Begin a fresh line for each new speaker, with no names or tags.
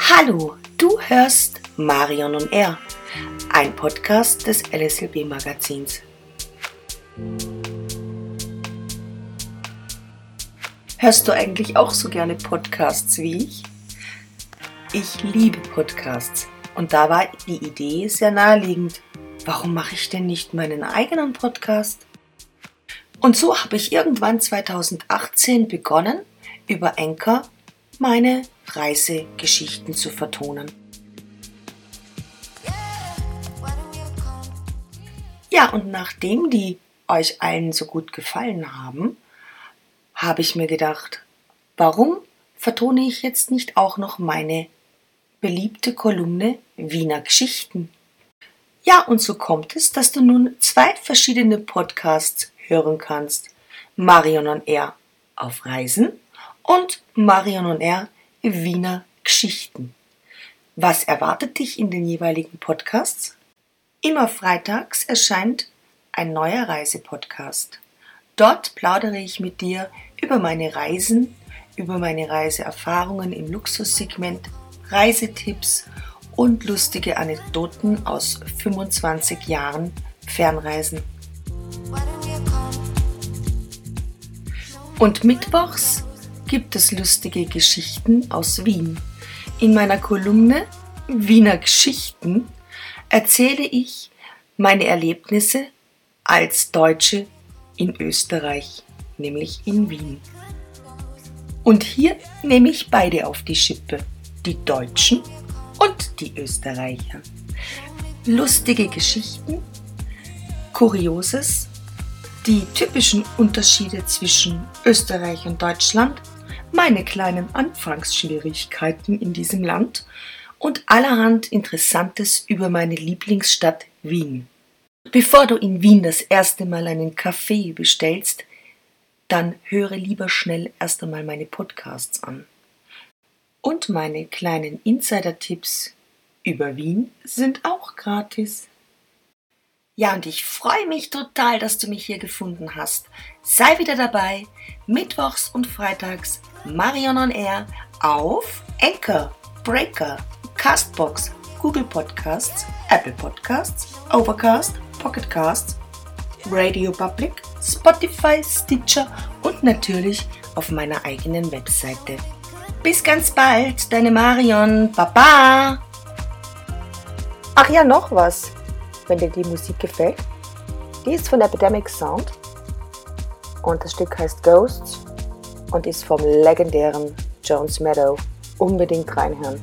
Hallo, du hörst Marion und Er, ein Podcast des LSLB Magazins. Hörst du eigentlich auch so gerne Podcasts wie ich? Ich liebe Podcasts und da war die Idee sehr naheliegend. Warum mache ich denn nicht meinen eigenen Podcast? Und so habe ich irgendwann 2018 begonnen, über Enker meine Reisegeschichten zu vertonen. Ja, und nachdem die euch allen so gut gefallen haben, habe ich mir gedacht, warum vertone ich jetzt nicht auch noch meine beliebte Kolumne Wiener Geschichten? Ja, und so kommt es, dass du nun zwei verschiedene Podcasts hören kannst. Marion on Air auf Reisen und Marion on Air Wiener Geschichten. Was erwartet dich in den jeweiligen Podcasts? Immer freitags erscheint ein neuer Reisepodcast. Dort plaudere ich mit dir über meine Reisen, über meine Reiseerfahrungen im Luxussegment, Reisetipps und lustige Anekdoten aus 25 Jahren Fernreisen. Und mittwochs gibt es lustige Geschichten aus Wien. In meiner Kolumne Wiener Geschichten erzähle ich meine Erlebnisse als Deutsche in Österreich, nämlich in Wien. Und hier nehme ich beide auf die Schippe, die Deutschen und die Österreicher. Lustige Geschichten, Kurioses, die typischen Unterschiede zwischen Österreich und Deutschland meine kleinen Anfangsschwierigkeiten in diesem Land und allerhand Interessantes über meine Lieblingsstadt Wien. Bevor du in Wien das erste Mal einen Kaffee bestellst, dann höre lieber schnell erst einmal meine Podcasts an. Und meine kleinen Insider-Tipps über Wien sind auch gratis. Ja, und ich freue mich total, dass du mich hier gefunden hast. Sei wieder dabei, mittwochs und freitags Marion on Air auf Anchor, Breaker, Castbox, Google Podcasts, Apple Podcasts, Overcast, Pocketcasts, Radio Public, Spotify, Stitcher und natürlich auf meiner eigenen Webseite. Bis ganz bald, deine Marion. Baba! Ach ja, noch was wenn dir die Musik gefällt. Die ist von Epidemic Sound und das Stück heißt Ghosts und ist vom legendären Jones Meadow. Unbedingt reinhören.